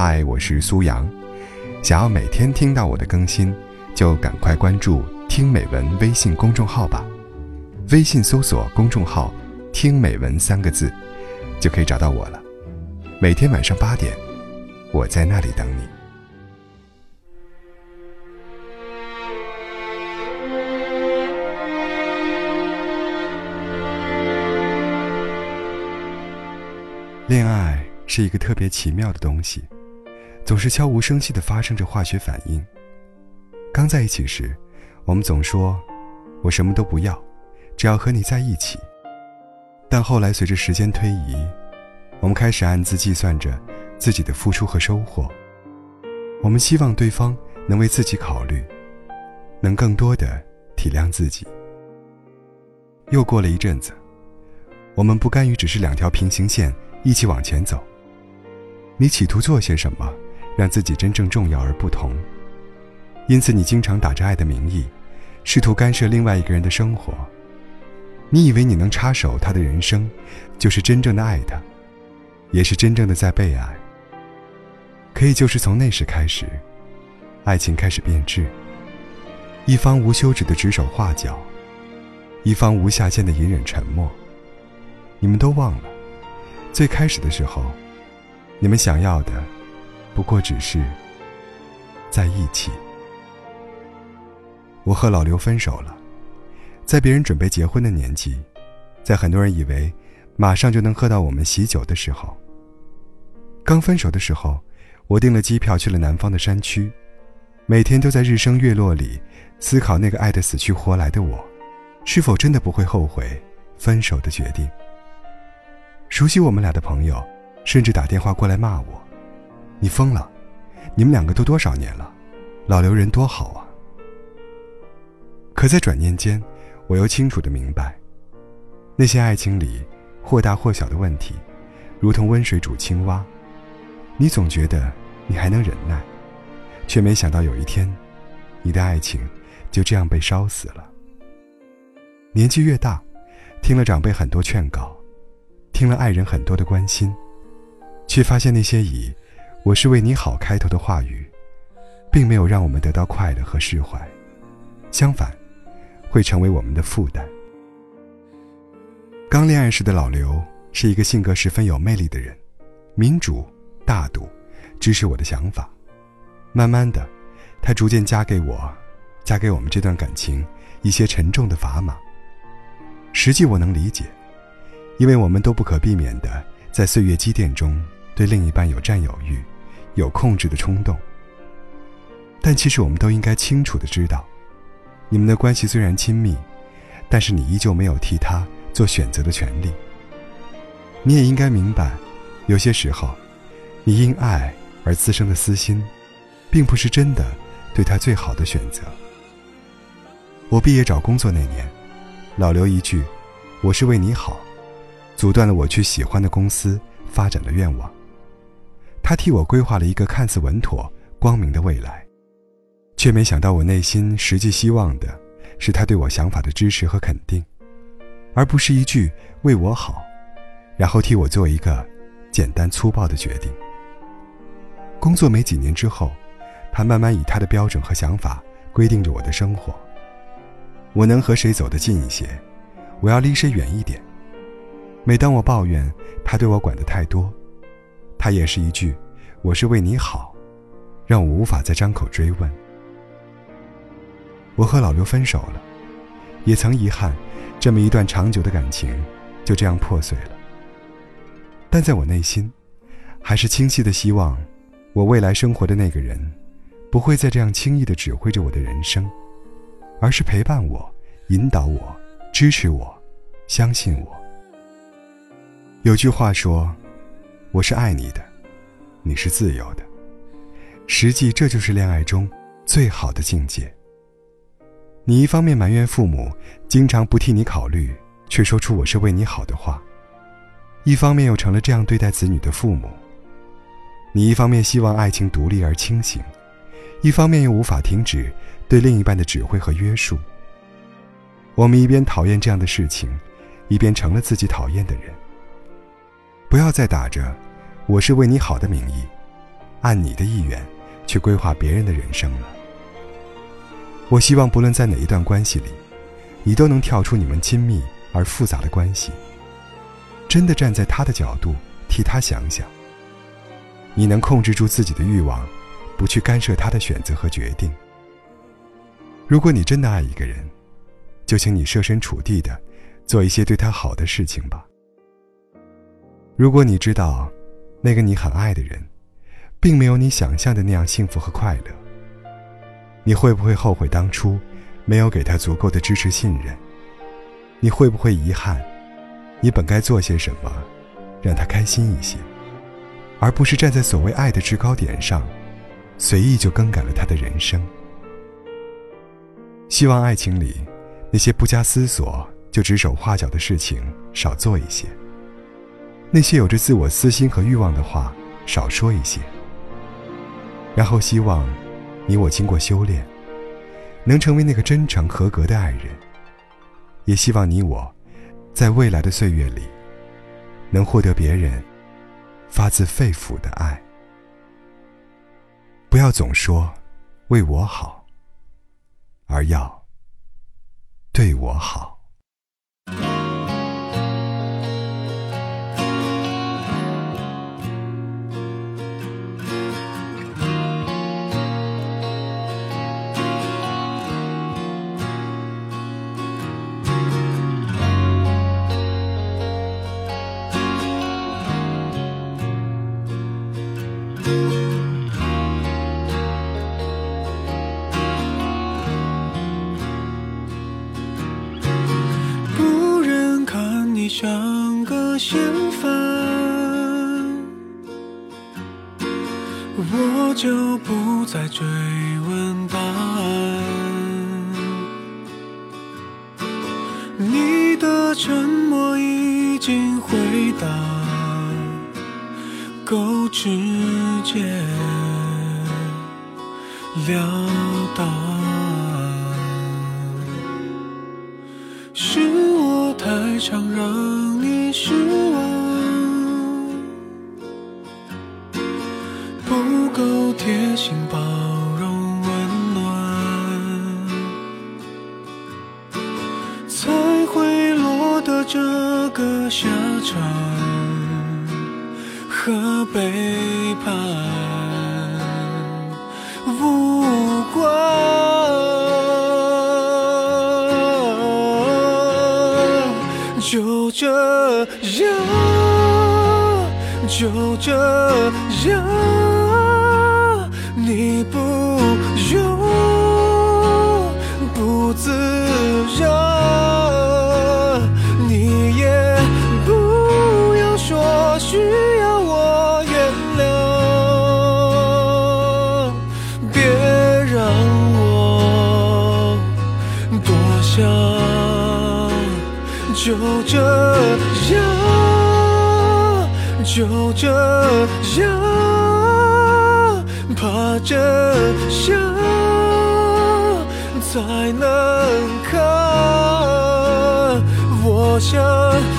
嗨，我是苏阳。想要每天听到我的更新，就赶快关注“听美文”微信公众号吧。微信搜索公众号“听美文”三个字，就可以找到我了。每天晚上八点，我在那里等你。恋爱是一个特别奇妙的东西，总是悄无声息地发生着化学反应。刚在一起时，我们总说“我什么都不要，只要和你在一起”。但后来随着时间推移，我们开始暗自计算着自己的付出和收获。我们希望对方能为自己考虑，能更多的体谅自己。又过了一阵子，我们不甘于只是两条平行线。一起往前走。你企图做些什么，让自己真正重要而不同？因此，你经常打着爱的名义，试图干涉另外一个人的生活。你以为你能插手他的人生，就是真正的爱他，也是真正的在被爱。可以，就是从那时开始，爱情开始变质。一方无休止的指手画脚，一方无下限的隐忍沉默。你们都忘了。最开始的时候，你们想要的，不过只是在一起。我和老刘分手了，在别人准备结婚的年纪，在很多人以为马上就能喝到我们喜酒的时候。刚分手的时候，我订了机票去了南方的山区，每天都在日升月落里思考那个爱得死去活来的我，是否真的不会后悔分手的决定。熟悉我们俩的朋友，甚至打电话过来骂我：“你疯了！你们两个都多少年了？老刘人多好啊！”可在转念间，我又清楚的明白，那些爱情里或大或小的问题，如同温水煮青蛙，你总觉得你还能忍耐，却没想到有一天，你的爱情就这样被烧死了。年纪越大，听了长辈很多劝告。听了爱人很多的关心，却发现那些以“我是为你好”开头的话语，并没有让我们得到快乐和释怀，相反，会成为我们的负担。刚恋爱时的老刘是一个性格十分有魅力的人，民主、大度，支持我的想法。慢慢的，他逐渐加给我，加给我们这段感情一些沉重的砝码。实际我能理解。因为我们都不可避免的在岁月积淀中对另一半有占有欲、有控制的冲动，但其实我们都应该清楚的知道，你们的关系虽然亲密，但是你依旧没有替他做选择的权利。你也应该明白，有些时候，你因爱而滋生的私心，并不是真的对他最好的选择。我毕业找工作那年，老刘一句：“我是为你好。”阻断了我去喜欢的公司发展的愿望。他替我规划了一个看似稳妥、光明的未来，却没想到我内心实际希望的是他对我想法的支持和肯定，而不是一句“为我好”，然后替我做一个简单粗暴的决定。工作没几年之后，他慢慢以他的标准和想法规定着我的生活。我能和谁走得近一些，我要离谁远一点。每当我抱怨他对我管得太多，他也是一句“我是为你好”，让我无法再张口追问。我和老刘分手了，也曾遗憾，这么一段长久的感情就这样破碎了。但在我内心，还是清晰的希望，我未来生活的那个人，不会再这样轻易的指挥着我的人生，而是陪伴我、引导我、支持我、相信我。有句话说：“我是爱你的，你是自由的。”实际这就是恋爱中最好的境界。你一方面埋怨父母经常不替你考虑，却说出“我是为你好”的话；一方面又成了这样对待子女的父母。你一方面希望爱情独立而清醒，一方面又无法停止对另一半的指挥和约束。我们一边讨厌这样的事情，一边成了自己讨厌的人。不要再打着“我是为你好”的名义，按你的意愿去规划别人的人生了。我希望不论在哪一段关系里，你都能跳出你们亲密而复杂的关系，真的站在他的角度替他想想。你能控制住自己的欲望，不去干涉他的选择和决定。如果你真的爱一个人，就请你设身处地的做一些对他好的事情吧。如果你知道，那个你很爱的人，并没有你想象的那样幸福和快乐，你会不会后悔当初没有给他足够的支持信任？你会不会遗憾，你本该做些什么，让他开心一些，而不是站在所谓爱的制高点上，随意就更改了他的人生？希望爱情里，那些不加思索就指手画脚的事情少做一些；那些有着自我私心和欲望的话少说一些。然后希望，你我经过修炼，能成为那个真诚合格的爱人。也希望你我，在未来的岁月里，能获得别人发自肺腑的爱。不要总说为我好。而要对我好。就不再追问答案。你的沉默已经回答，够直接了当。是我太常让你失望，够贴心包容温暖，才会落得这个下场和背叛无关。就这样，就这样，你不用不自然，你也不要说需要我原谅，别让我多想。就这样，就这样，怕真相才能看。我想。